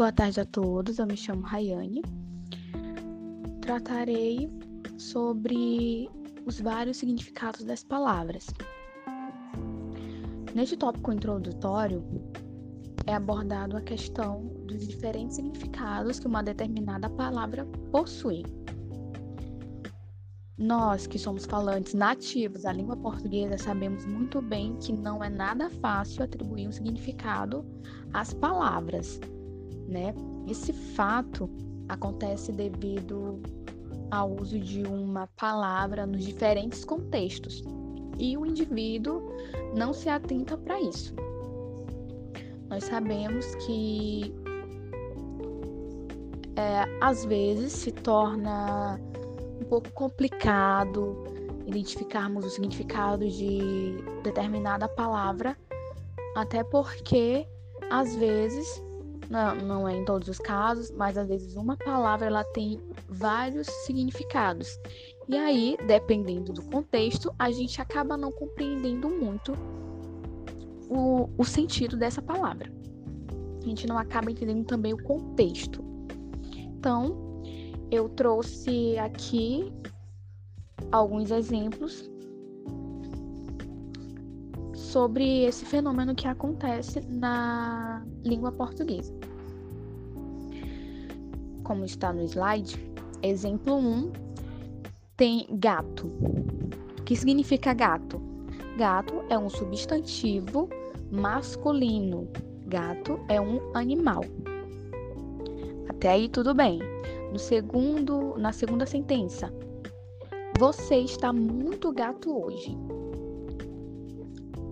boa tarde a todos. Eu me chamo Rayane. Tratarei sobre os vários significados das palavras. Neste tópico introdutório, é abordado a questão dos diferentes significados que uma determinada palavra possui. Nós que somos falantes nativos da língua portuguesa sabemos muito bem que não é nada fácil atribuir um significado às palavras, né? Esse fato acontece devido ao uso de uma palavra nos diferentes contextos e o indivíduo não se atenta para isso. Nós sabemos que é, às vezes se torna um pouco complicado identificarmos o significado de determinada palavra, até porque às vezes, não, não é em todos os casos, mas às vezes uma palavra ela tem vários significados. E aí, dependendo do contexto, a gente acaba não compreendendo muito o, o sentido dessa palavra. A gente não acaba entendendo também o contexto. Então, eu trouxe aqui alguns exemplos sobre esse fenômeno que acontece na língua portuguesa. Como está no slide, exemplo 1 tem gato. O que significa gato? Gato é um substantivo masculino. Gato é um animal. Até aí tudo bem. No segundo, na segunda sentença, você está muito gato hoje.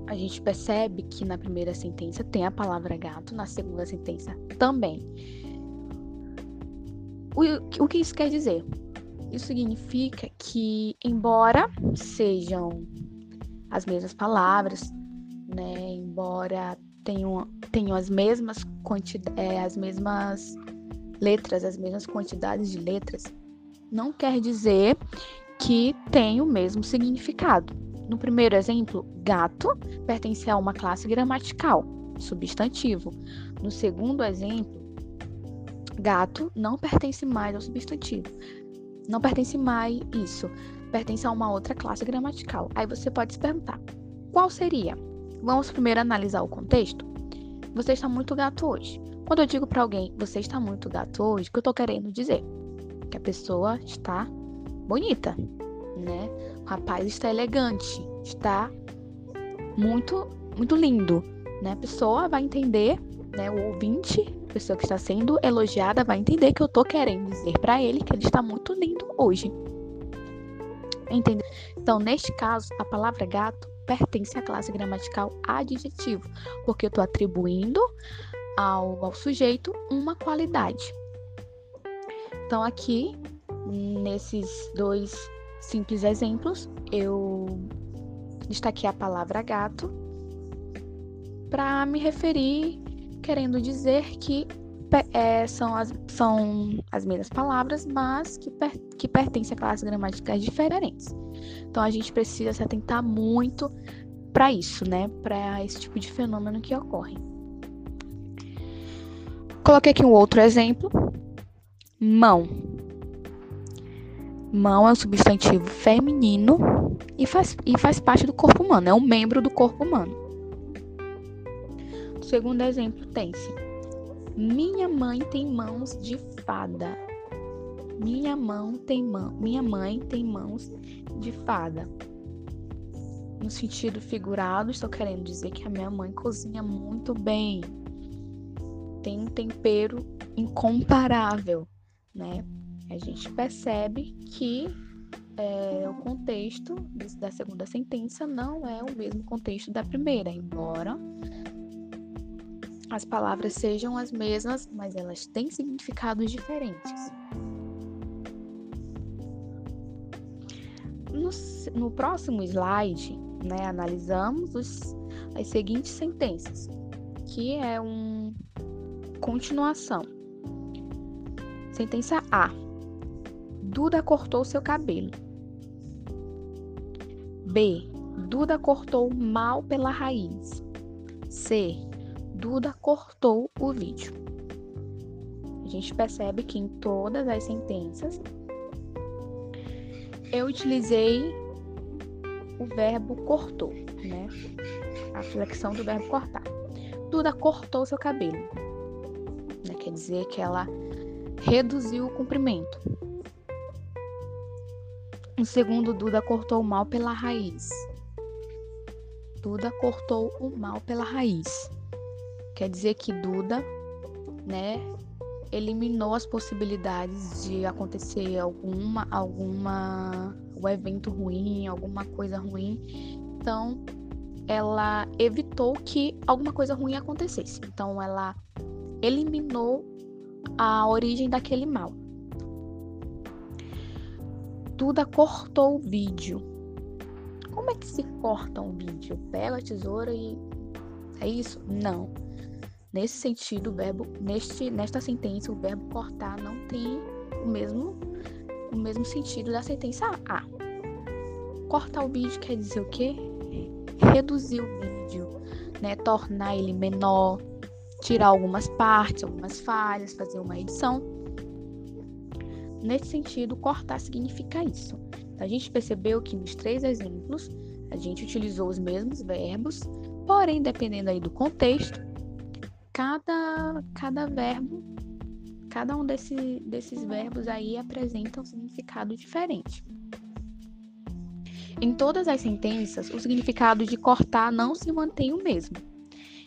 A gente percebe que na primeira sentença tem a palavra gato, na segunda sentença também. O, o que isso quer dizer? Isso significa que, embora sejam as mesmas palavras, né, embora tenham, tenham as mesmas é, as mesmas letras, as mesmas quantidades de letras, não quer dizer que tem o mesmo significado. No primeiro exemplo, gato pertence a uma classe gramatical, substantivo. No segundo exemplo, gato não pertence mais ao substantivo. Não pertence mais isso, pertence a uma outra classe gramatical. Aí você pode se perguntar: qual seria? Vamos primeiro analisar o contexto. Você está muito gato hoje. Quando eu digo para alguém, você está muito gato hoje, o que eu estou querendo dizer? Que a pessoa está bonita, né? O rapaz está elegante, está muito, muito lindo, né? A pessoa vai entender, né? O ouvinte, pessoa que está sendo elogiada, vai entender que eu estou querendo dizer para ele que ele está muito lindo hoje. Entendeu? Então, neste caso, a palavra gato pertence à classe gramatical adjetivo, porque eu estou atribuindo ao, ao sujeito uma qualidade. Então, aqui, nesses dois simples exemplos, eu destaquei a palavra gato para me referir, querendo dizer que é, são, as, são as mesmas palavras, mas que, per, que pertencem a classes gramaticais diferentes. Então a gente precisa se atentar muito para isso, né? Para esse tipo de fenômeno que ocorre. Coloquei aqui um outro exemplo. Mão. Mão é um substantivo feminino e faz, e faz parte do corpo humano, é um membro do corpo humano. Segundo exemplo tem-se. Minha mãe tem mãos de fada. Minha mão tem mão, minha mãe tem mãos de fada. No sentido figurado, estou querendo dizer que a minha mãe cozinha muito bem tem um tempero incomparável, né? A gente percebe que é, o contexto da segunda sentença não é o mesmo contexto da primeira, embora as palavras sejam as mesmas, mas elas têm significados diferentes. No, no próximo slide, né, analisamos os, as seguintes sentenças, que é um Continuação. Sentença A. Duda cortou seu cabelo. B. Duda cortou mal pela raiz. C. Duda cortou o vídeo. a gente percebe que em todas as sentenças eu utilizei o verbo cortou, né? A flexão do verbo cortar. Duda cortou seu cabelo. Né? Quer dizer que ela reduziu o comprimento. O segundo, Duda cortou o mal pela raiz. Duda cortou o mal pela raiz. Quer dizer que Duda, né, eliminou as possibilidades de acontecer alguma alguma um evento ruim, alguma coisa ruim. Então, ela evitou que alguma coisa ruim acontecesse. Então, ela eliminou a origem daquele mal. Duda cortou o vídeo. Como é que se corta um vídeo? Pega a tesoura e é isso? Não. Nesse sentido, o verbo neste nesta sentença, o verbo cortar não tem o mesmo o mesmo sentido da sentença A. Cortar o vídeo quer dizer o quê? Reduzir o vídeo, né? Tornar ele menor, tirar algumas partes, algumas falhas, fazer uma edição. Nesse sentido, cortar significa isso. A gente percebeu que nos três exemplos a gente utilizou os mesmos verbos, porém, dependendo aí do contexto, cada, cada verbo, cada um desse, desses verbos aí apresenta um significado diferente. Em todas as sentenças, o significado de cortar não se mantém o mesmo.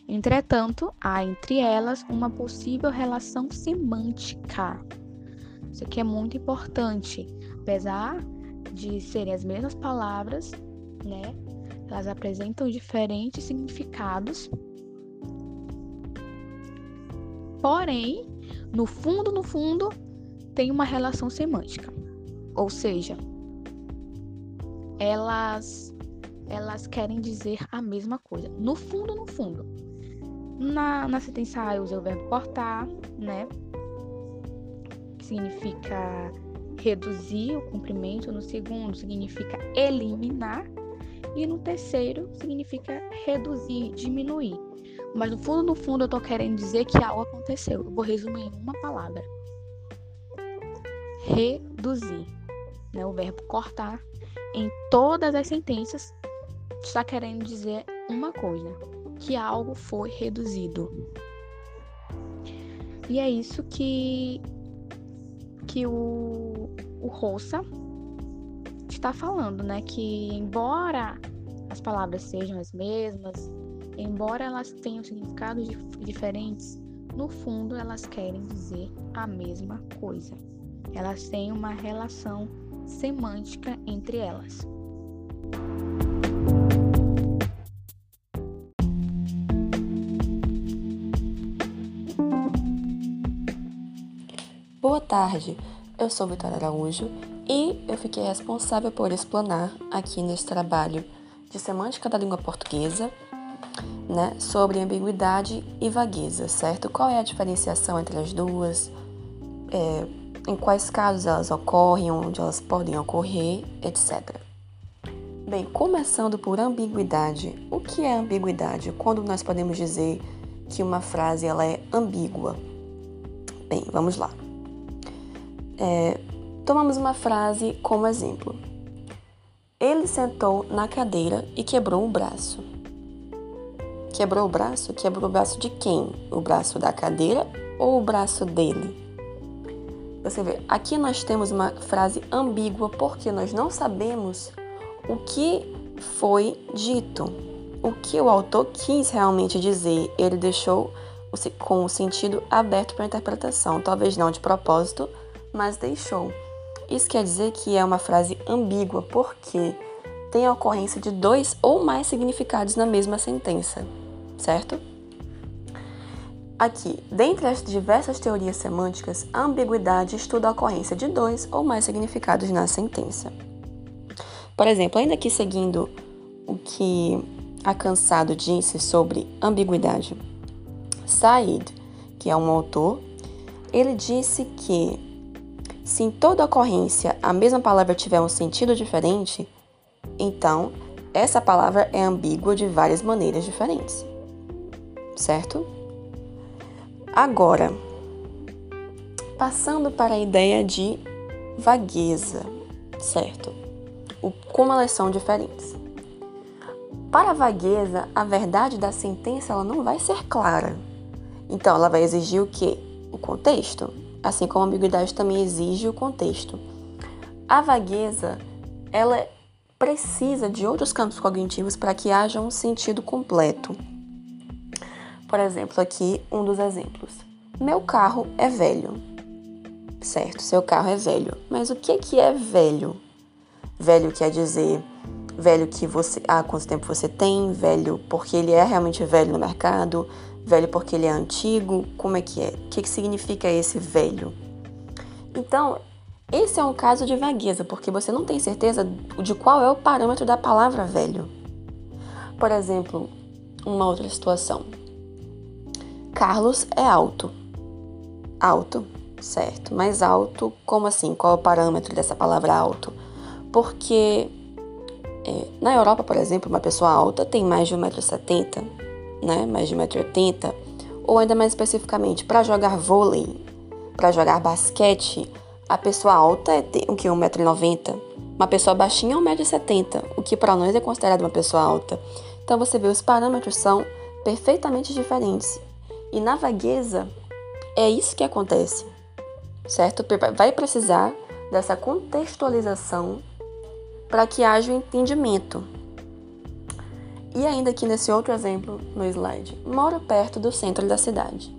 Entretanto, há entre elas uma possível relação semântica isso aqui é muito importante. Apesar de serem as mesmas palavras, né? Elas apresentam diferentes significados. Porém, no fundo, no fundo, tem uma relação semântica. Ou seja, elas elas querem dizer a mesma coisa. No fundo, no fundo. Na, na sentença A eu usei o verbo cortar, né? significa reduzir o comprimento, no segundo significa eliminar e no terceiro significa reduzir, diminuir. Mas no fundo, no fundo, eu tô querendo dizer que algo aconteceu. Eu vou resumir em uma palavra: reduzir. Né? O verbo cortar em todas as sentenças está querendo dizer uma coisa: que algo foi reduzido. E é isso que que o, o Roça está falando, né? Que embora as palavras sejam as mesmas, embora elas tenham significados diferentes, no fundo elas querem dizer a mesma coisa. Elas têm uma relação semântica entre elas. Boa tarde, eu sou Vitória Araújo e eu fiquei responsável por explanar aqui neste trabalho de semântica da língua portuguesa, né, sobre ambiguidade e vagueza, certo? Qual é a diferenciação entre as duas? É, em quais casos elas ocorrem, onde elas podem ocorrer, etc. Bem, começando por ambiguidade. O que é ambiguidade? Quando nós podemos dizer que uma frase ela é ambígua? Bem, vamos lá. É, tomamos uma frase como exemplo. Ele sentou na cadeira e quebrou o braço. Quebrou o braço? Quebrou o braço de quem? O braço da cadeira ou o braço dele? Você vê, aqui nós temos uma frase ambígua porque nós não sabemos o que foi dito, o que o autor quis realmente dizer. Ele deixou com o sentido aberto para interpretação, talvez não de propósito, mas deixou. Isso quer dizer que é uma frase ambígua porque tem a ocorrência de dois ou mais significados na mesma sentença, certo? Aqui, dentre as diversas teorias semânticas, a ambiguidade estuda a ocorrência de dois ou mais significados na sentença. Por exemplo, ainda aqui seguindo o que a Cansado disse sobre ambiguidade, Said, que é um autor, ele disse que se em toda ocorrência a mesma palavra tiver um sentido diferente, então essa palavra é ambígua de várias maneiras diferentes. Certo? Agora, passando para a ideia de vagueza, certo? O, como elas são diferentes. Para a vagueza, a verdade da sentença ela não vai ser clara. Então, ela vai exigir o quê? O contexto, assim como a ambiguidade também exige o contexto. A vagueza, ela precisa de outros campos cognitivos para que haja um sentido completo. Por exemplo, aqui um dos exemplos. Meu carro é velho. Certo, seu carro é velho. Mas o que que é velho? Velho quer dizer velho que você, ah, quanto tempo você tem, velho porque ele é realmente velho no mercado, velho porque ele é antigo, como é que é? O que, que significa esse velho? Então, esse é um caso de vagueza, porque você não tem certeza de qual é o parâmetro da palavra velho. Por exemplo, uma outra situação. Carlos é alto. Alto, certo. Mas alto, como assim? Qual é o parâmetro dessa palavra alto? Porque é, na Europa, por exemplo, uma pessoa alta tem mais de 1,70m, né? mais de 1,80m, ou ainda mais especificamente, para jogar vôlei, para jogar basquete, a pessoa alta é o que? 1,90m. Uma pessoa baixinha é 1,70m, o que para nós é considerado uma pessoa alta. Então você vê, os parâmetros são perfeitamente diferentes. E na vagueza, é isso que acontece, certo? Vai precisar dessa contextualização para que haja o um entendimento. E ainda aqui nesse outro exemplo no slide, moro perto do centro da cidade.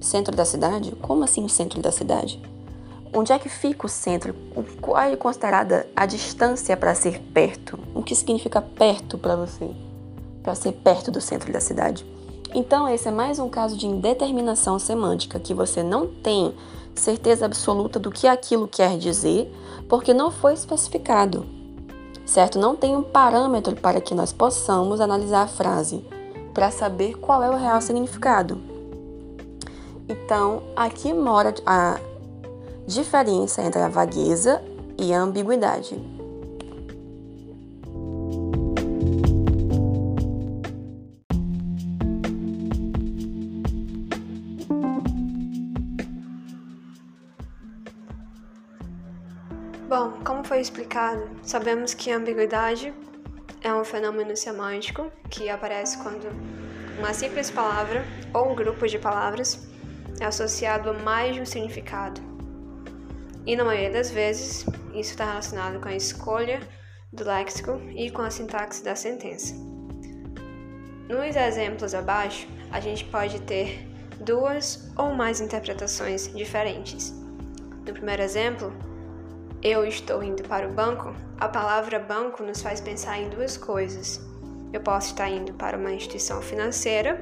Centro da cidade? Como assim centro da cidade? Onde é que fica o centro? Qual é considerada a distância para ser perto? O que significa perto para você? Para ser perto do centro da cidade. Então, esse é mais um caso de indeterminação semântica, que você não tem certeza absoluta do que aquilo quer dizer, porque não foi especificado certo? Não tem um parâmetro para que nós possamos analisar a frase para saber qual é o real significado. Então, aqui mora a diferença entre a vagueza e a ambiguidade. Bom, como foi explicado, sabemos que a ambiguidade é um fenômeno semântico que aparece quando uma simples palavra ou um grupo de palavras é associado a mais de um significado. E na maioria das vezes, isso está relacionado com a escolha do léxico e com a sintaxe da sentença. Nos exemplos abaixo, a gente pode ter duas ou mais interpretações diferentes. No primeiro exemplo, eu estou indo para o banco, a palavra banco nos faz pensar em duas coisas. Eu posso estar indo para uma instituição financeira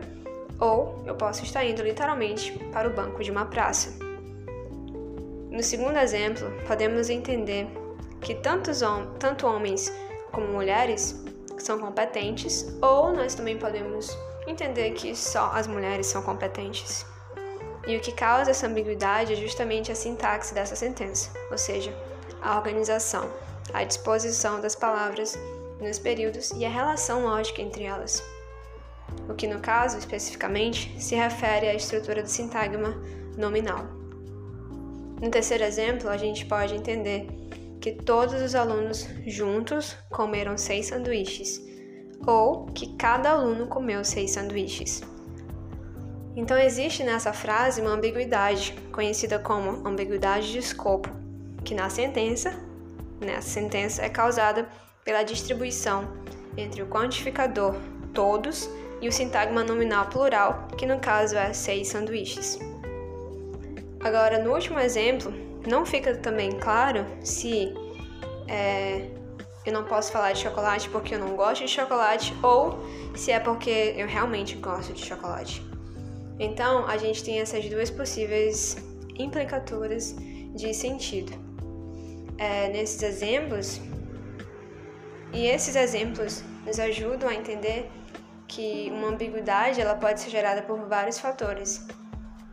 ou eu posso estar indo literalmente para o banco de uma praça. No segundo exemplo, podemos entender que tantos hom tanto homens como mulheres são competentes, ou nós também podemos entender que só as mulheres são competentes. E o que causa essa ambiguidade é justamente a sintaxe dessa sentença, ou seja, a organização, a disposição das palavras nos períodos e a relação lógica entre elas. O que, no caso, especificamente, se refere à estrutura do sintagma nominal. No terceiro exemplo, a gente pode entender que todos os alunos juntos comeram seis sanduíches, ou que cada aluno comeu seis sanduíches. Então, existe nessa frase uma ambiguidade, conhecida como ambiguidade de escopo, que na sentença, né, a sentença é causada pela distribuição entre o quantificador todos e o sintagma nominal plural, que no caso é seis sanduíches. Agora, no último exemplo, não fica também claro se é, eu não posso falar de chocolate porque eu não gosto de chocolate ou se é porque eu realmente gosto de chocolate. Então, a gente tem essas duas possíveis implicaturas de sentido é, nesses exemplos, e esses exemplos nos ajudam a entender que uma ambiguidade ela pode ser gerada por vários fatores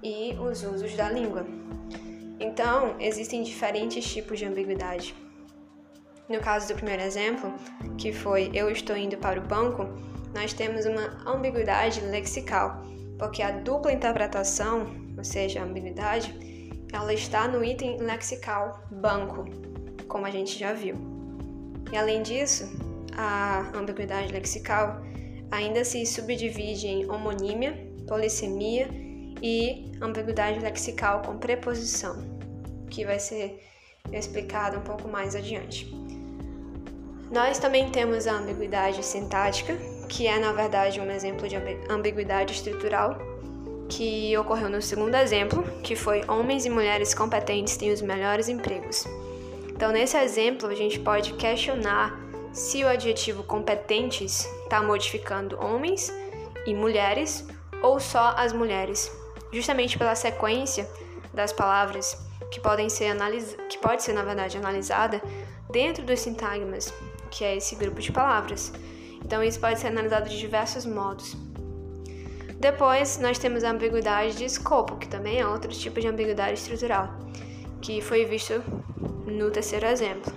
e os usos da língua. Então, existem diferentes tipos de ambiguidade. No caso do primeiro exemplo, que foi eu estou indo para o banco, nós temos uma ambiguidade lexical, porque a dupla interpretação, ou seja, a ambiguidade, ela está no item lexical banco, como a gente já viu. E além disso, a ambiguidade lexical ainda se subdivide em homonímia, polissemia e ambiguidade lexical com preposição, que vai ser explicado um pouco mais adiante. Nós também temos a ambiguidade sintática, que é na verdade um exemplo de ambiguidade estrutural, que ocorreu no segundo exemplo, que foi homens e mulheres competentes têm os melhores empregos. Então, nesse exemplo, a gente pode questionar se o adjetivo competentes está modificando homens e mulheres ou só as mulheres, justamente pela sequência das palavras que podem ser analis que pode ser na verdade analisada dentro dos sintagmas, que é esse grupo de palavras. Então isso pode ser analisado de diversos modos. Depois nós temos a ambiguidade de escopo, que também é outro tipo de ambiguidade estrutural, que foi visto no terceiro exemplo,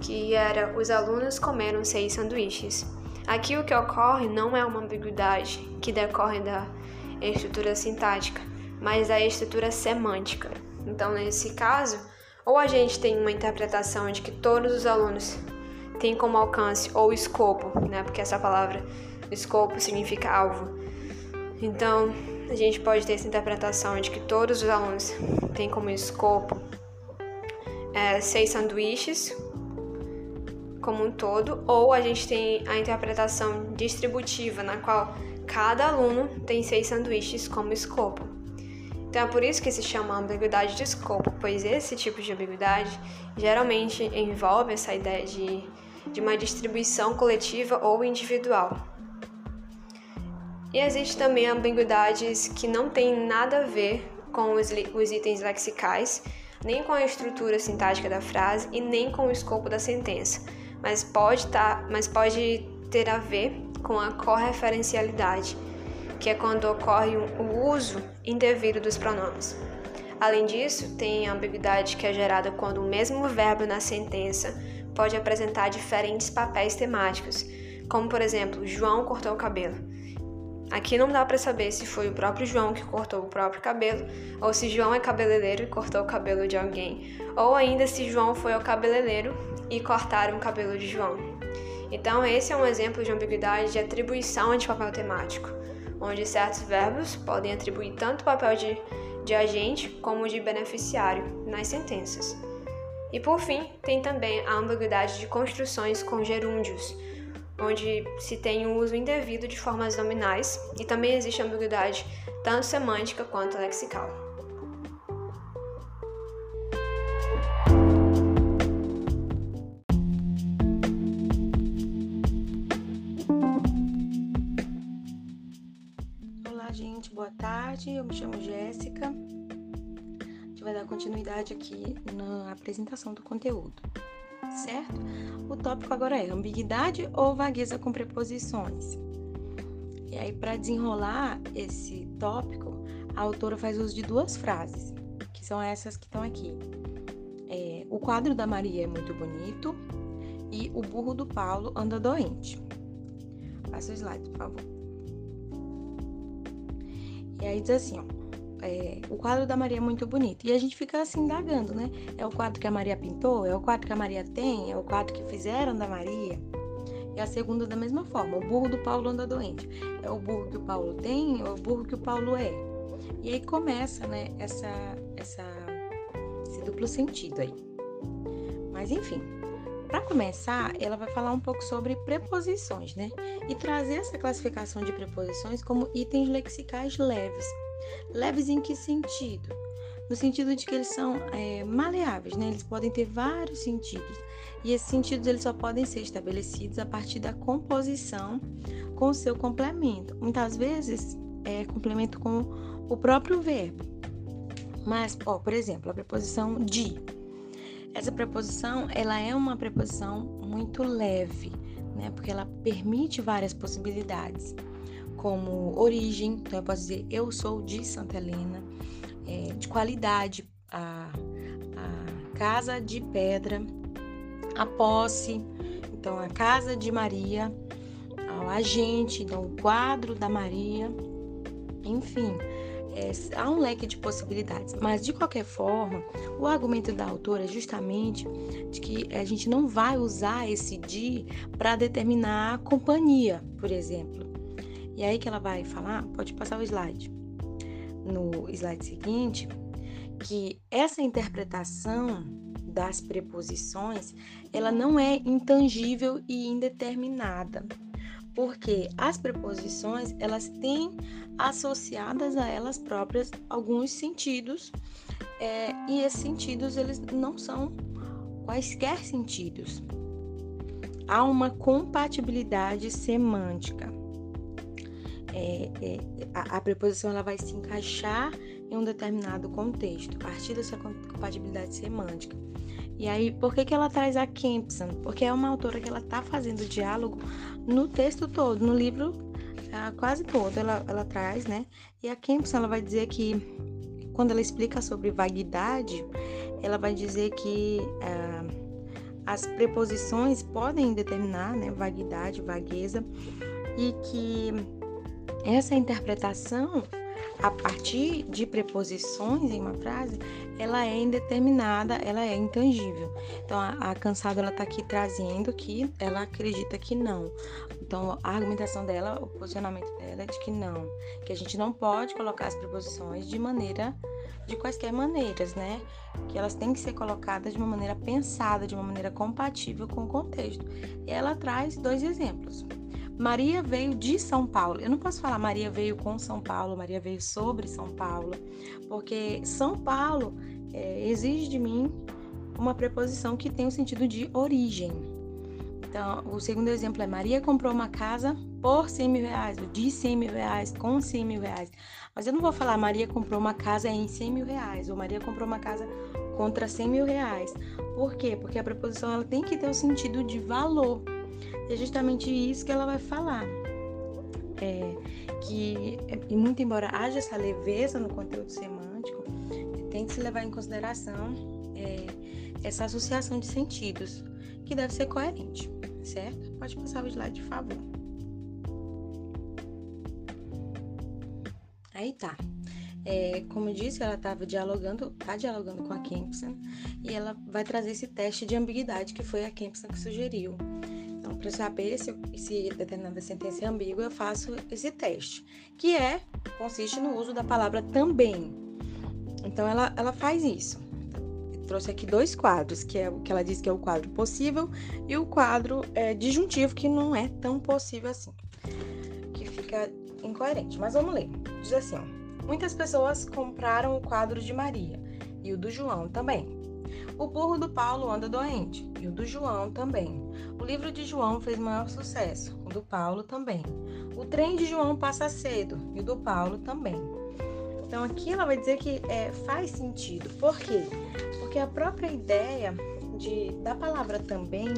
que era os alunos comeram seis sanduíches. Aqui o que ocorre não é uma ambiguidade que decorre da estrutura sintática, mas da estrutura semântica. Então, nesse caso, ou a gente tem uma interpretação de que todos os alunos têm como alcance ou escopo, né? Porque essa palavra escopo significa alvo. Então, a gente pode ter essa interpretação de que todos os alunos têm como escopo é, seis sanduíches como um todo, ou a gente tem a interpretação distributiva, na qual cada aluno tem seis sanduíches como escopo. Então é por isso que se chama ambiguidade de escopo, pois esse tipo de ambiguidade geralmente envolve essa ideia de, de uma distribuição coletiva ou individual. E existe também ambiguidades que não têm nada a ver com os, os itens lexicais, nem com a estrutura sintática da frase e nem com o escopo da sentença, mas pode, tá, mas pode ter a ver com a correferencialidade, que é quando ocorre o uso indevido dos pronomes. Além disso, tem a ambiguidade que é gerada quando o mesmo verbo na sentença pode apresentar diferentes papéis temáticos, como por exemplo, João cortou o cabelo. Aqui não dá para saber se foi o próprio João que cortou o próprio cabelo, ou se João é cabeleireiro e cortou o cabelo de alguém, ou ainda se João foi ao cabeleireiro e cortaram o cabelo de João. Então, esse é um exemplo de ambiguidade de atribuição de papel temático, onde certos verbos podem atribuir tanto o papel de, de agente como de beneficiário nas sentenças. E por fim, tem também a ambiguidade de construções com gerúndios, onde se tem o uso indevido de formas nominais e também existe ambiguidade tanto semântica quanto lexical. Olá, gente, boa tarde. Eu me chamo Jéssica. A gente vai dar continuidade aqui na apresentação do conteúdo certo? O tópico agora é ambiguidade ou vagueza com preposições. E aí, para desenrolar esse tópico, a autora faz uso de duas frases, que são essas que estão aqui. É, o quadro da Maria é muito bonito e o burro do Paulo anda doente. Passa o slide, por favor. E aí diz assim, ó é, o quadro da Maria é muito bonito. E a gente fica assim indagando, né? É o quadro que a Maria pintou? É o quadro que a Maria tem? É o quadro que fizeram da Maria? E a segunda da mesma forma, o burro do Paulo anda doente. É o burro que o Paulo tem é o burro que o Paulo é? E aí começa, né, essa, essa, esse duplo sentido aí. Mas enfim, para começar, ela vai falar um pouco sobre preposições, né? E trazer essa classificação de preposições como itens lexicais leves Leves em que sentido? No sentido de que eles são é, maleáveis, né? Eles podem ter vários sentidos. E esses sentidos eles só podem ser estabelecidos a partir da composição com o seu complemento. Muitas vezes é complemento com o próprio verbo. Mas, ó, por exemplo, a preposição de. Essa preposição, ela é uma preposição muito leve, né? Porque ela permite várias possibilidades como origem, então eu posso dizer eu sou de Santa Helena, é, de qualidade, a, a casa de pedra, a posse, então a casa de Maria, o agente, então o quadro da Maria, enfim, é, há um leque de possibilidades, mas de qualquer forma, o argumento da autora é justamente de que a gente não vai usar esse de para determinar a companhia, por exemplo. E aí que ela vai falar, pode passar o slide. No slide seguinte, que essa interpretação das preposições, ela não é intangível e indeterminada porque as preposições elas têm associadas a elas próprias alguns sentidos é, e esses sentidos eles não são quaisquer sentidos. Há uma compatibilidade semântica. É, é, a, a, preposição ela vai se encaixar em um determinado contexto a partir dessa compatibilidade semântica. E aí, por que, que ela traz a Kempson? Porque é uma autora que ela está fazendo diálogo no texto todo, no livro uh, quase todo, ela, ela traz, né? E a Kempson, ela vai dizer que, quando ela explica sobre vaguidade, ela vai dizer que uh, as preposições podem determinar, né, vaguidade, vagueza, e que essa interpretação a partir de preposições em uma frase, ela é indeterminada, ela é intangível. Então, a, a cansada ela está aqui trazendo que ela acredita que não. Então, a argumentação dela, o posicionamento dela é de que não, que a gente não pode colocar as preposições de maneira, de quaisquer maneiras, né? Que elas têm que ser colocadas de uma maneira pensada, de uma maneira compatível com o contexto. E ela traz dois exemplos. Maria veio de São Paulo. Eu não posso falar Maria veio com São Paulo, Maria veio sobre São Paulo, porque São Paulo é, exige de mim uma preposição que tem o sentido de origem. Então, o segundo exemplo é Maria comprou uma casa por 100 mil reais, de 100 mil reais, com 100 mil reais. Mas eu não vou falar Maria comprou uma casa em 100 mil reais, ou Maria comprou uma casa contra 100 mil reais. Por quê? Porque a preposição ela tem que ter o sentido de valor. É justamente isso que ela vai falar. É, que, muito embora haja essa leveza no conteúdo semântico, tem que se levar em consideração é, essa associação de sentidos, que deve ser coerente, certo? Pode passar o slide, de favor. Aí tá. É, como eu disse, ela estava dialogando, está dialogando com a Kempson e ela vai trazer esse teste de ambiguidade que foi a Kempson que sugeriu. Para saber se, se determinada sentença é ambígua, eu faço esse teste, que é consiste no uso da palavra também. Então, ela, ela faz isso. Eu trouxe aqui dois quadros, que é o que ela diz que é o quadro possível e o quadro é, disjuntivo, que não é tão possível assim, que fica incoerente. Mas vamos ler. Diz assim: ó, muitas pessoas compraram o quadro de Maria e o do João também. O burro do Paulo anda doente, e o do João também. O livro de João fez maior sucesso, o do Paulo também. O trem de João passa cedo, e o do Paulo também. Então aqui ela vai dizer que é, faz sentido. Por quê? Porque a própria ideia de, da palavra também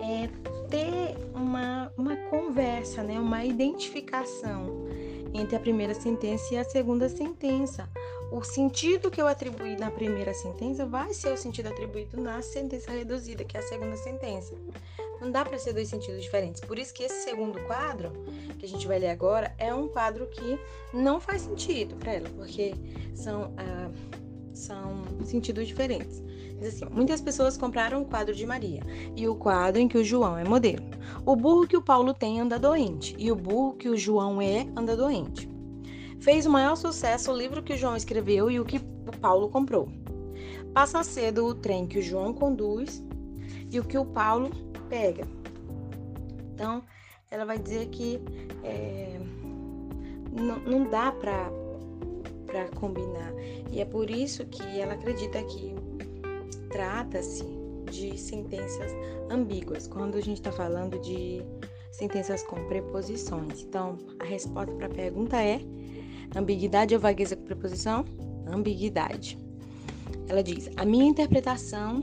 é ter uma, uma conversa, né? uma identificação entre a primeira sentença e a segunda sentença o sentido que eu atribuí na primeira sentença vai ser o sentido atribuído na sentença reduzida, que é a segunda sentença. Não dá para ser dois sentidos diferentes. Por isso que esse segundo quadro, que a gente vai ler agora, é um quadro que não faz sentido para ela, porque são, ah, são sentidos diferentes. Diz assim, muitas pessoas compraram o quadro de Maria e o quadro em que o João é modelo. O burro que o Paulo tem anda doente e o burro que o João é anda doente. Fez o maior sucesso o livro que o João escreveu e o que o Paulo comprou. Passa cedo o trem que o João conduz e o que o Paulo pega. Então, ela vai dizer que é, não, não dá para combinar. E é por isso que ela acredita que trata-se de sentenças ambíguas, quando a gente está falando de sentenças com preposições. Então, a resposta para a pergunta é Ambiguidade ou vagueza com preposição? Ambiguidade. Ela diz: A minha interpretação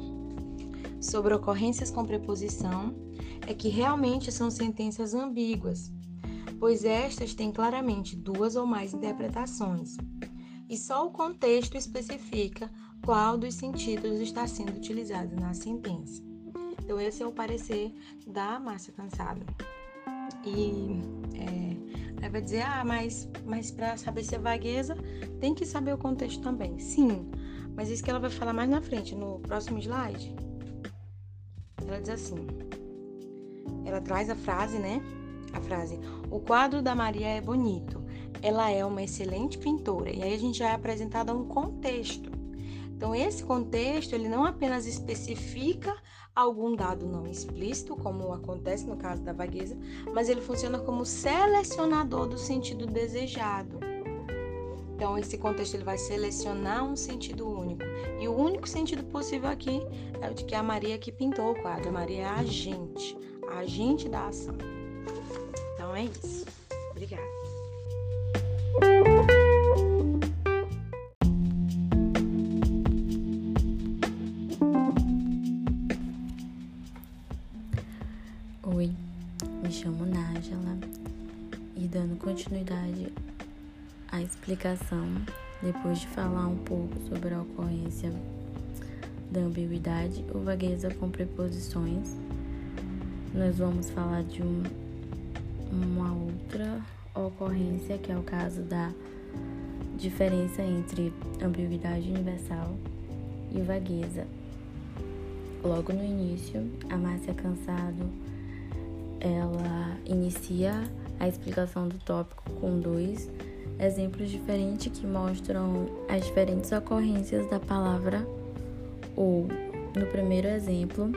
sobre ocorrências com preposição é que realmente são sentenças ambíguas, pois estas têm claramente duas ou mais interpretações, e só o contexto especifica qual dos sentidos está sendo utilizado na sentença. Então, esse é o parecer da Márcia Cansado. E é, vai dizer, ah, mas, mas para saber se é vagueza, tem que saber o contexto também. Sim, mas isso que ela vai falar mais na frente, no próximo slide. Ela diz assim: ela traz a frase, né? A frase: O quadro da Maria é bonito. Ela é uma excelente pintora. E aí a gente já é apresentado um contexto. Então, esse contexto, ele não apenas especifica algum dado não explícito, como acontece no caso da vagueza, mas ele funciona como selecionador do sentido desejado. Então, esse contexto ele vai selecionar um sentido único. E o único sentido possível aqui é o de que a Maria que pintou o quadro. A Maria é a agente, a agente da ação. Então, é isso. Obrigada. Explicação, depois de falar um pouco sobre a ocorrência da ambiguidade ou vagueza com preposições, nós vamos falar de um, uma outra ocorrência, que é o caso da diferença entre ambiguidade universal e vagueza. Logo no início, a Márcia Cansado ela inicia a explicação do tópico com dois exemplos diferentes que mostram as diferentes ocorrências da palavra ou. No primeiro exemplo,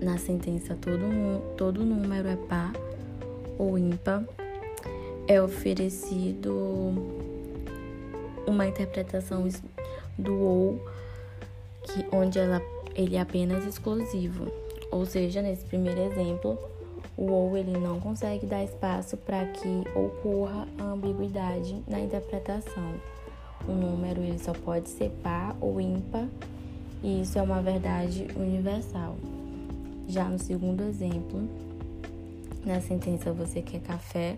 na sentença todo, todo número é par ou ímpar, é oferecido uma interpretação do ou, que, onde ela, ele é apenas exclusivo. Ou seja, nesse primeiro exemplo, o ou ele não consegue dar espaço para que ocorra a ambiguidade na interpretação. O número ele só pode ser par ou ímpar, e isso é uma verdade universal. Já no segundo exemplo, na sentença você quer café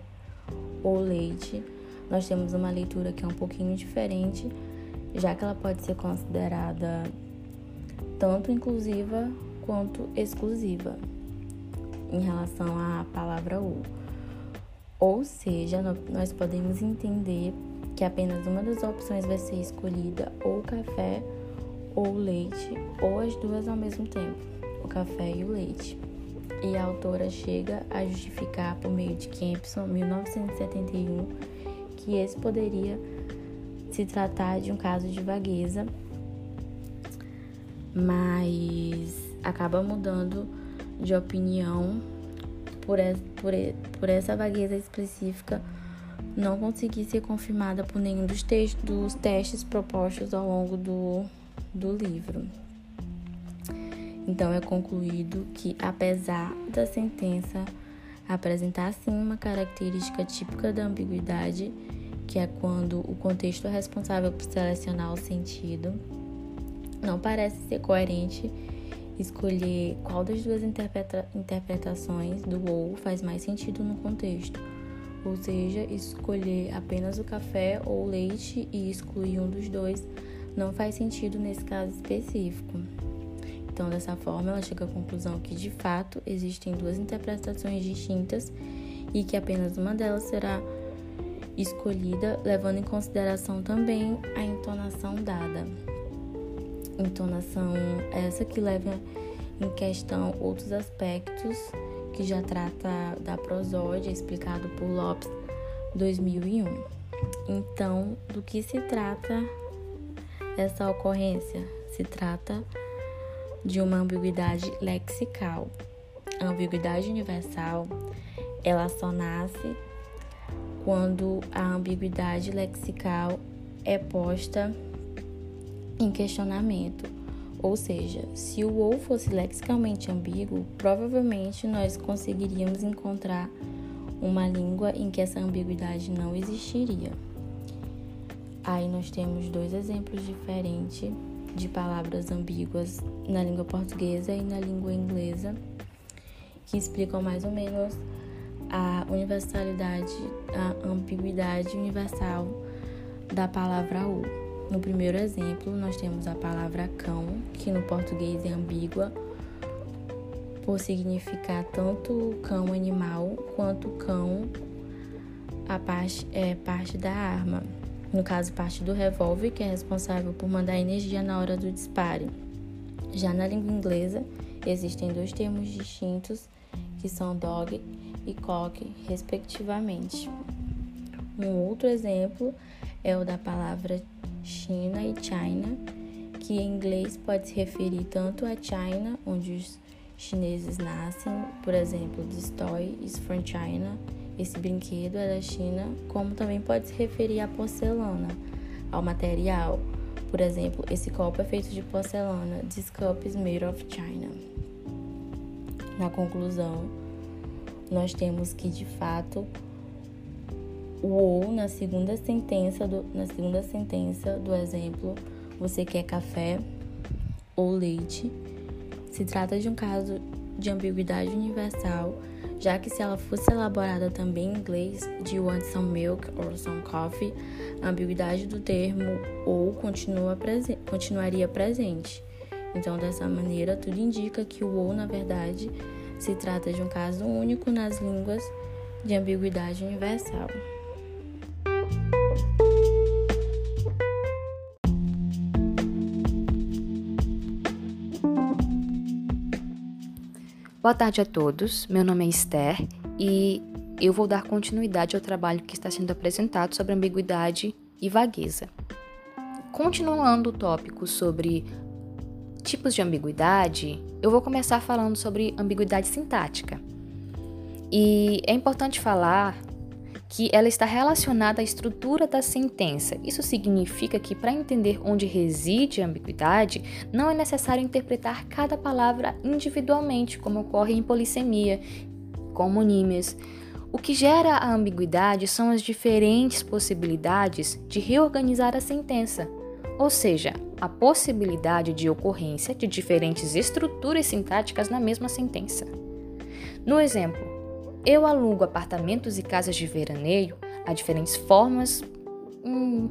ou leite, nós temos uma leitura que é um pouquinho diferente, já que ela pode ser considerada tanto inclusiva quanto exclusiva em relação à palavra ou. Ou seja, nós podemos entender que apenas uma das opções vai ser escolhida ou café ou leite, ou as duas ao mesmo tempo, o café e o leite. E a autora chega a justificar por meio de Kempson, 1971, que esse poderia se tratar de um caso de vagueza, mas acaba mudando de opinião por, por, por essa vagueza específica não conseguir ser confirmada por nenhum dos, dos testes propostos ao longo do, do livro. Então é concluído que, apesar da sentença apresentar sim uma característica típica da ambiguidade, que é quando o contexto responsável por selecionar o sentido, não parece ser coerente escolher qual das duas interpreta interpretações do ou faz mais sentido no contexto, ou seja, escolher apenas o café ou o leite e excluir um dos dois não faz sentido nesse caso específico. Então, dessa forma, ela chega à conclusão que de fato existem duas interpretações distintas e que apenas uma delas será escolhida, levando em consideração também a entonação dada entonação essa que leva em questão outros aspectos que já trata da prosódia, explicado por Lopes 2001. Então, do que se trata essa ocorrência? Se trata de uma ambiguidade lexical. A ambiguidade universal, ela só nasce quando a ambiguidade lexical é posta em questionamento. Ou seja, se o ou fosse lexicalmente ambíguo, provavelmente nós conseguiríamos encontrar uma língua em que essa ambiguidade não existiria. Aí nós temos dois exemplos diferentes de palavras ambíguas na língua portuguesa e na língua inglesa, que explicam mais ou menos a universalidade, a ambiguidade universal da palavra ou. No primeiro exemplo, nós temos a palavra cão, que no português é ambígua por significar tanto cão animal quanto cão a parte é parte da arma. No caso, parte do revólver, que é responsável por mandar energia na hora do disparo. Já na língua inglesa, existem dois termos distintos, que são dog e cock, respectivamente. Um outro exemplo é o da palavra China e China, que em inglês pode se referir tanto a China, onde os chineses nascem, por exemplo, this toy is from China, esse brinquedo é da China, como também pode se referir à porcelana, ao material. Por exemplo, esse copo é feito de porcelana, this cup is made of China. Na conclusão, nós temos que de fato o ou na segunda sentença do, na segunda sentença do exemplo, você quer café ou leite? Se trata de um caso de ambiguidade universal, já que se ela fosse elaborada também em inglês, de want some milk or some coffee, a ambiguidade do termo ou continua prese continuaria presente. Então, dessa maneira, tudo indica que o ou, na verdade, se trata de um caso único nas línguas de ambiguidade universal. Boa tarde a todos. Meu nome é Esther e eu vou dar continuidade ao trabalho que está sendo apresentado sobre ambiguidade e vagueza. Continuando o tópico sobre tipos de ambiguidade, eu vou começar falando sobre ambiguidade sintática. E é importante falar que ela está relacionada à estrutura da sentença. Isso significa que, para entender onde reside a ambiguidade, não é necessário interpretar cada palavra individualmente, como ocorre em polissemia, com homonímias. O que gera a ambiguidade são as diferentes possibilidades de reorganizar a sentença, ou seja, a possibilidade de ocorrência de diferentes estruturas sintáticas na mesma sentença. No exemplo, eu alugo apartamentos e casas de veraneio. Há diferentes formas, hum,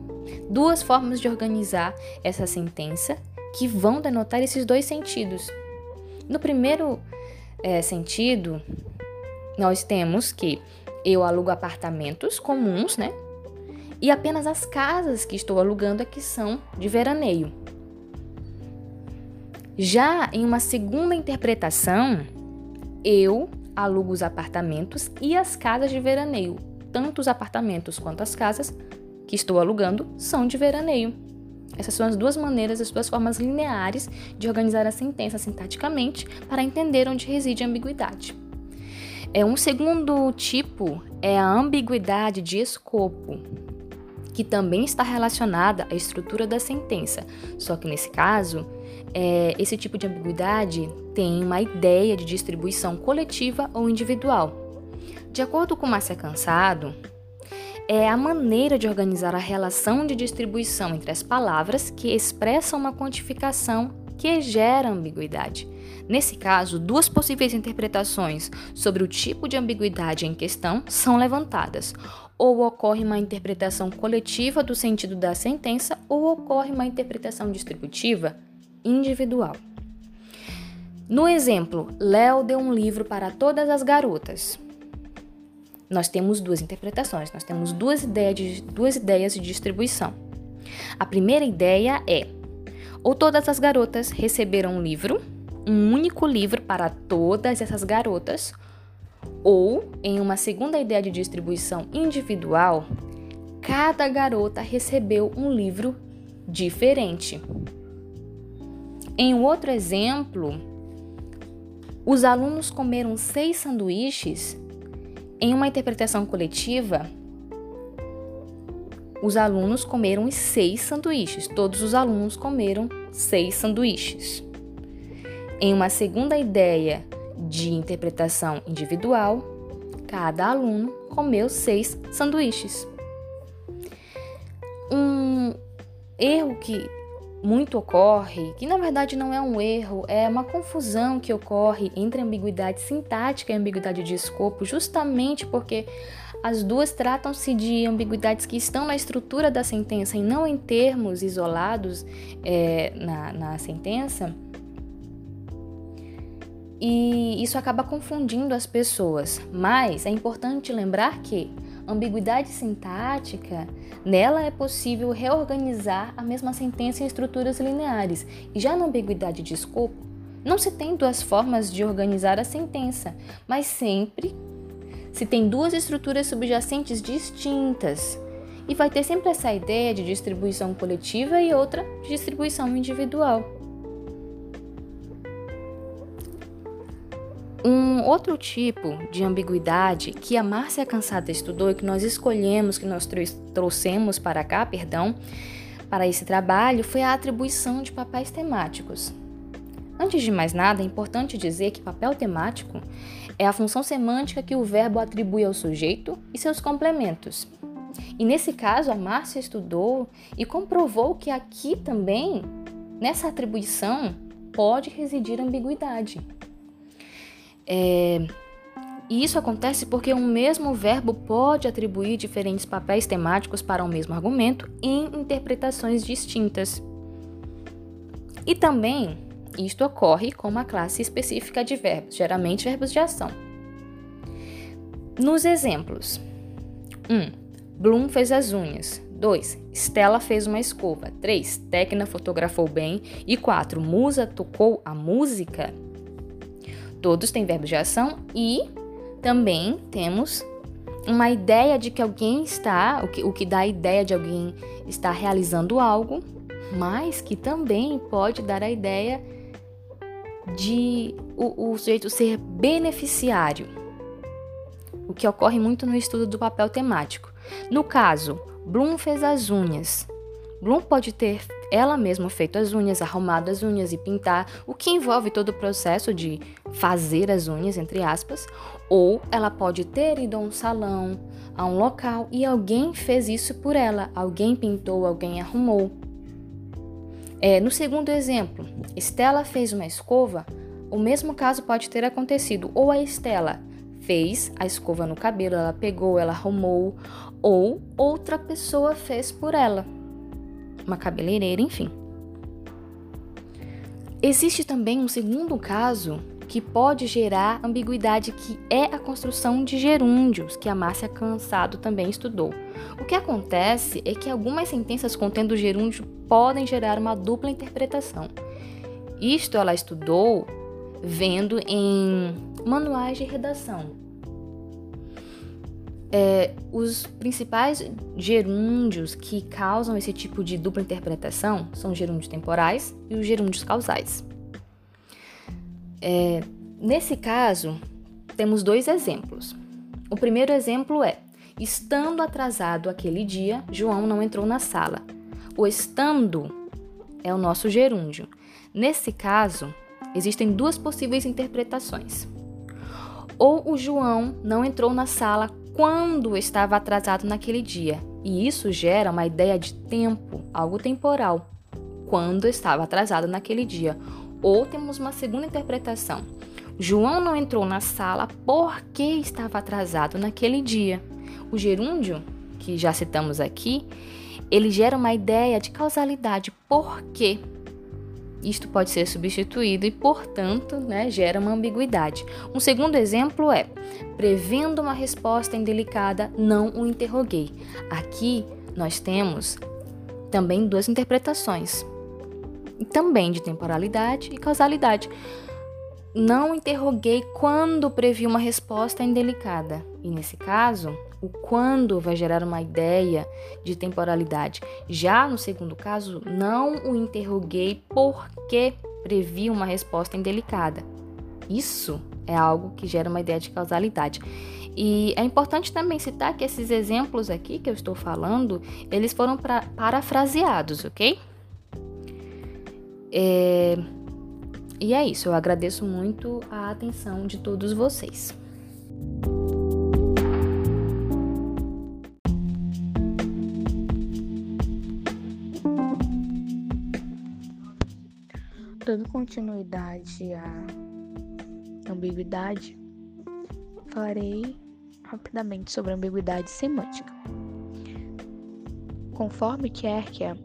duas formas de organizar essa sentença que vão denotar esses dois sentidos. No primeiro é, sentido, nós temos que eu alugo apartamentos comuns, né? E apenas as casas que estou alugando é que são de veraneio. Já em uma segunda interpretação, eu alugo os apartamentos e as casas de veraneio. Tanto os apartamentos quanto as casas que estou alugando são de veraneio. Essas são as duas maneiras, as duas formas lineares de organizar a sentença sintaticamente para entender onde reside a ambiguidade. É um segundo tipo é a ambiguidade de escopo, que também está relacionada à estrutura da sentença, só que nesse caso é, esse tipo de ambiguidade tem uma ideia de distribuição coletiva ou individual. De acordo com Márcia Cansado, é a maneira de organizar a relação de distribuição entre as palavras que expressam uma quantificação que gera ambiguidade. Nesse caso, duas possíveis interpretações sobre o tipo de ambiguidade em questão são levantadas. Ou ocorre uma interpretação coletiva do sentido da sentença, ou ocorre uma interpretação distributiva individual. No exemplo, Léo deu um livro para todas as garotas. Nós temos duas interpretações, nós temos duas ideias de, duas ideias de distribuição. A primeira ideia é: ou todas as garotas receberam um livro, um único livro para todas essas garotas, ou, em uma segunda ideia de distribuição individual, cada garota recebeu um livro diferente. Em outro exemplo, os alunos comeram seis sanduíches. Em uma interpretação coletiva, os alunos comeram seis sanduíches. Todos os alunos comeram seis sanduíches. Em uma segunda ideia de interpretação individual, cada aluno comeu seis sanduíches. Um erro que muito ocorre, que na verdade não é um erro, é uma confusão que ocorre entre ambiguidade sintática e ambiguidade de escopo, justamente porque as duas tratam-se de ambiguidades que estão na estrutura da sentença e não em termos isolados é, na, na sentença. E isso acaba confundindo as pessoas. Mas é importante lembrar que Ambiguidade sintática, nela é possível reorganizar a mesma sentença em estruturas lineares. E já na ambiguidade de escopo, não se tem duas formas de organizar a sentença, mas sempre se tem duas estruturas subjacentes distintas. E vai ter sempre essa ideia de distribuição coletiva e outra de distribuição individual. Outro tipo de ambiguidade que a Márcia Cansada estudou e que nós escolhemos, que nós trouxemos para cá, perdão, para esse trabalho, foi a atribuição de papéis temáticos. Antes de mais nada, é importante dizer que papel temático é a função semântica que o verbo atribui ao sujeito e seus complementos. E nesse caso, a Márcia estudou e comprovou que aqui também, nessa atribuição, pode residir ambiguidade. É, e isso acontece porque um mesmo verbo pode atribuir diferentes papéis temáticos para o um mesmo argumento em interpretações distintas. E também isto ocorre com uma classe específica de verbos, geralmente verbos de ação. Nos exemplos: 1. Um, Bloom fez as unhas. 2. Stella fez uma escova. 3. Tecna fotografou bem. E 4. Musa tocou a música. Todos têm verbos de ação e também temos uma ideia de que alguém está, o que, o que dá a ideia de alguém estar realizando algo, mas que também pode dar a ideia de o, o sujeito ser beneficiário, o que ocorre muito no estudo do papel temático. No caso, Bloom fez as unhas. Bloom pode ter ela mesma feito as unhas, arrumado as unhas e pintar, o que envolve todo o processo de fazer as unhas, entre aspas, ou ela pode ter ido a um salão, a um local e alguém fez isso por ela, alguém pintou, alguém arrumou. É, no segundo exemplo, Estela fez uma escova, o mesmo caso pode ter acontecido, ou a Estela fez a escova no cabelo, ela pegou, ela arrumou, ou outra pessoa fez por ela uma cabeleireira, enfim. Existe também um segundo caso que pode gerar ambiguidade, que é a construção de gerúndios, que a Márcia Cansado também estudou. O que acontece é que algumas sentenças contendo gerúndio podem gerar uma dupla interpretação. Isto ela estudou vendo em manuais de redação, é, os principais gerúndios que causam esse tipo de dupla interpretação são os gerúndios temporais e os gerúndios causais. É, nesse caso, temos dois exemplos. O primeiro exemplo é: estando atrasado aquele dia, João não entrou na sala. O estando é o nosso gerúndio. Nesse caso, existem duas possíveis interpretações. Ou o João não entrou na sala quando estava atrasado naquele dia, e isso gera uma ideia de tempo, algo temporal, quando estava atrasado naquele dia. Ou temos uma segunda interpretação. João não entrou na sala porque estava atrasado naquele dia. O gerúndio, que já citamos aqui, ele gera uma ideia de causalidade. Por quê? Isto pode ser substituído e, portanto, né, gera uma ambiguidade. Um segundo exemplo é: prevendo uma resposta indelicada, não o interroguei. Aqui nós temos também duas interpretações, também de temporalidade e causalidade. Não interroguei quando previ uma resposta indelicada. E nesse caso, o quando vai gerar uma ideia de temporalidade. Já no segundo caso, não o interroguei porque previ uma resposta indelicada. Isso é algo que gera uma ideia de causalidade. E é importante também citar que esses exemplos aqui que eu estou falando, eles foram pra, parafraseados, ok? É, e é isso, eu agradeço muito a atenção de todos vocês. Dando continuidade à ambiguidade, falarei rapidamente sobre ambiguidade semântica. Conforme Kerker,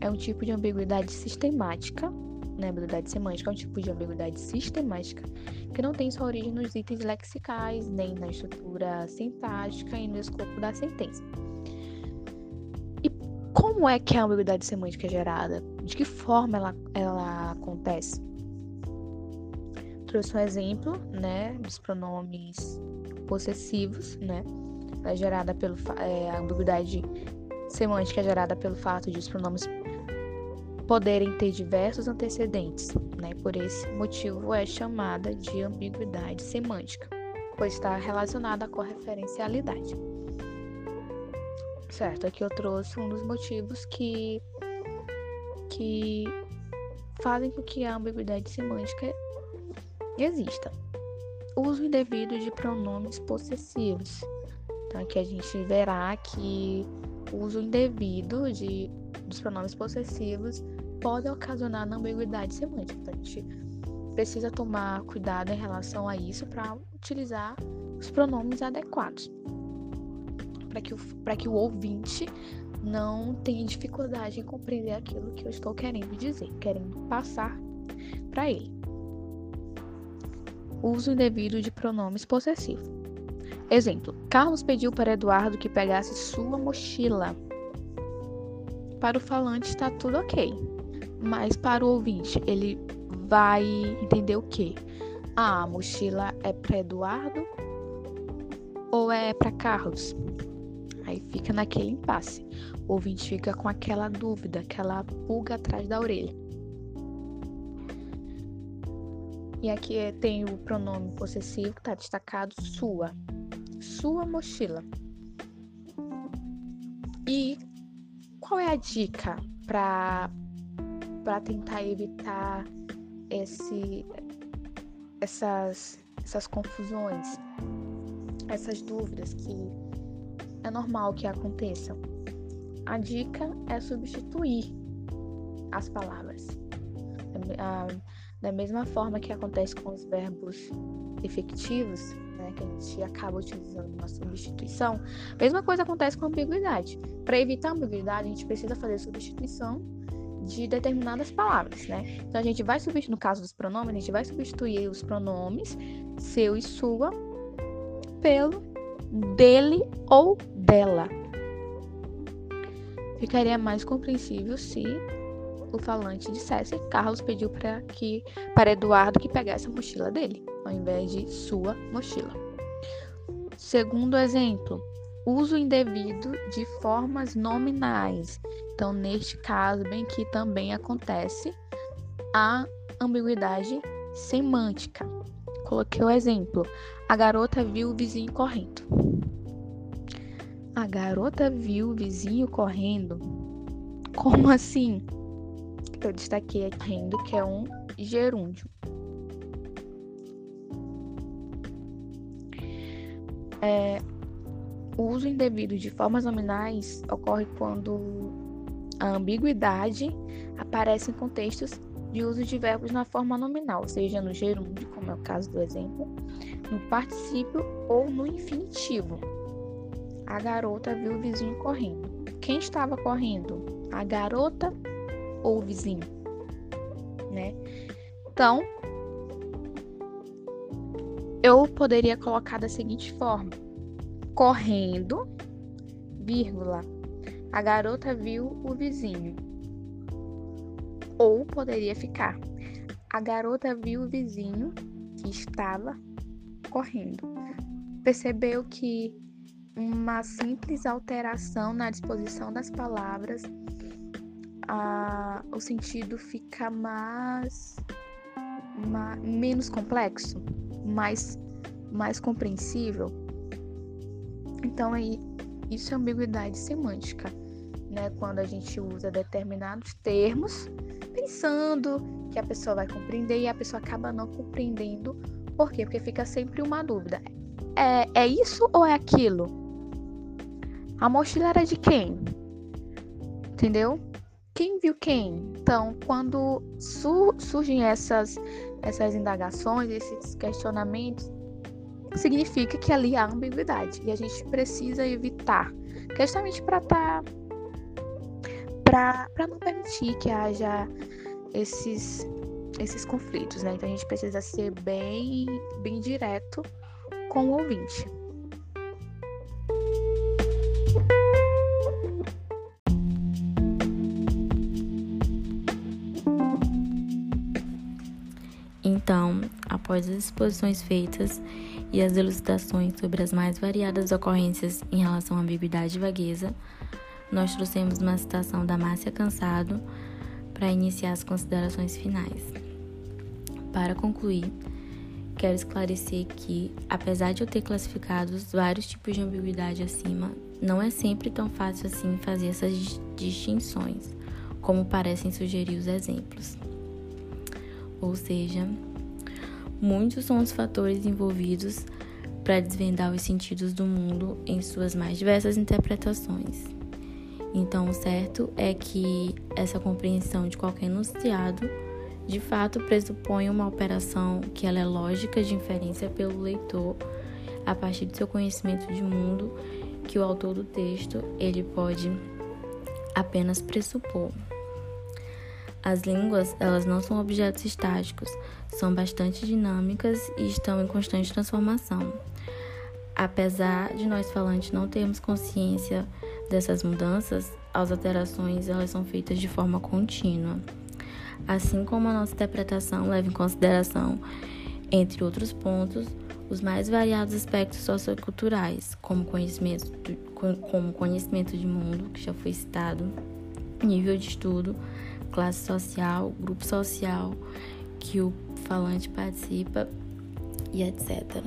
é um tipo de ambiguidade sistemática né, ambiguidade semântica é um tipo de ambiguidade sistemática que não tem sua origem nos itens lexicais, nem na estrutura sintática e no escopo da sentença. E como é que a ambiguidade semântica é gerada? De que forma ela, ela acontece? Trouxe um exemplo, né, dos pronomes possessivos, né? é gerada pelo é, a ambiguidade semântica é gerada pelo fato de os pronomes poderem ter diversos antecedentes, né? Por esse motivo é chamada de ambiguidade semântica, pois está relacionada com a referencialidade. Certo, aqui eu trouxe um dos motivos que que fazem com que a ambiguidade semântica exista. Uso indevido de pronomes possessivos. Então aqui a gente verá que o uso indevido de, dos pronomes possessivos pode ocasionar ambiguidade semântica. Então, a gente precisa tomar cuidado em relação a isso para utilizar os pronomes adequados. Para que, o, que o ouvinte não tenha dificuldade em compreender aquilo que eu estou querendo dizer, querendo passar para ele. Uso indevido de pronomes possessivos. Exemplo: Carlos pediu para Eduardo que pegasse sua mochila. Para o falante está tudo ok, mas para o ouvinte ele vai entender o quê? Ah, a mochila é para Eduardo ou é para Carlos? Aí fica naquele impasse. O ouvinte fica com aquela dúvida, aquela pulga atrás da orelha. E aqui tem o pronome possessivo que está destacado sua sua mochila. E qual é a dica para para tentar evitar esse essas essas confusões, essas dúvidas que é normal que aconteçam? A dica é substituir as palavras. Da mesma forma que acontece com os verbos efetivos, né, que a gente acaba utilizando uma substituição, mesma coisa acontece com a ambiguidade. Para evitar a ambiguidade, a gente precisa fazer substituição de determinadas palavras, né? Então a gente vai substituir, no caso dos pronomes, a gente vai substituir os pronomes seu e sua pelo dele ou dela. Ficaria mais compreensível se o falante dissesse Carlos pediu para que para Eduardo que pegasse a mochila dele ao invés de sua mochila. Segundo exemplo, uso indevido de formas nominais. Então, neste caso, bem que também acontece a ambiguidade semântica. Coloquei o exemplo: a garota viu o vizinho correndo. Garota viu o vizinho correndo. Como assim? Eu destaquei aqui correndo, que é um gerúndio. É, o uso indevido de formas nominais ocorre quando a ambiguidade aparece em contextos de uso de verbos na forma nominal, seja no gerúndio, como é o caso do exemplo, no particípio ou no infinitivo. A garota viu o vizinho correndo. Quem estava correndo? A garota ou o vizinho? Né? Então, eu poderia colocar da seguinte forma: correndo, vírgula, a garota viu o vizinho. Ou poderia ficar: a garota viu o vizinho que estava correndo. Percebeu que uma simples alteração na disposição das palavras, a, o sentido fica mais, mais menos complexo? mais, mais compreensível. Então aí isso é ambiguidade semântica, né? Quando a gente usa determinados termos pensando que a pessoa vai compreender e a pessoa acaba não compreendendo. Por quê? Porque fica sempre uma dúvida. É, é isso ou é aquilo? A mochila era de quem? Entendeu? Quem viu quem? Então, quando su surgem essas essas indagações, esses questionamentos, significa que ali há ambiguidade e a gente precisa evitar, justamente para tá, para não permitir que haja esses esses conflitos, né? Então a gente precisa ser bem, bem direto com o ouvinte. Então, após as exposições feitas e as elucidações sobre as mais variadas ocorrências em relação à ambiguidade e vagueza, nós trouxemos uma citação da Márcia Cansado para iniciar as considerações finais. Para concluir, quero esclarecer que, apesar de eu ter classificado vários tipos de ambiguidade acima, não é sempre tão fácil assim fazer essas distinções, como parecem sugerir os exemplos. Ou seja, muitos são os fatores envolvidos para desvendar os sentidos do mundo em suas mais diversas interpretações. Então, o certo é que essa compreensão de qualquer enunciado de fato pressupõe uma operação que ela é lógica de inferência pelo leitor a partir do seu conhecimento de mundo que o autor do texto ele pode apenas pressupor. As línguas, elas não são objetos estáticos, são bastante dinâmicas e estão em constante transformação. Apesar de nós falantes não termos consciência dessas mudanças, as alterações elas são feitas de forma contínua assim como a nossa interpretação leva em consideração, entre outros pontos, os mais variados aspectos socioculturais, como conhecimento, como conhecimento de mundo, que já foi citado, nível de estudo, classe social, grupo social que o falante participa e etc.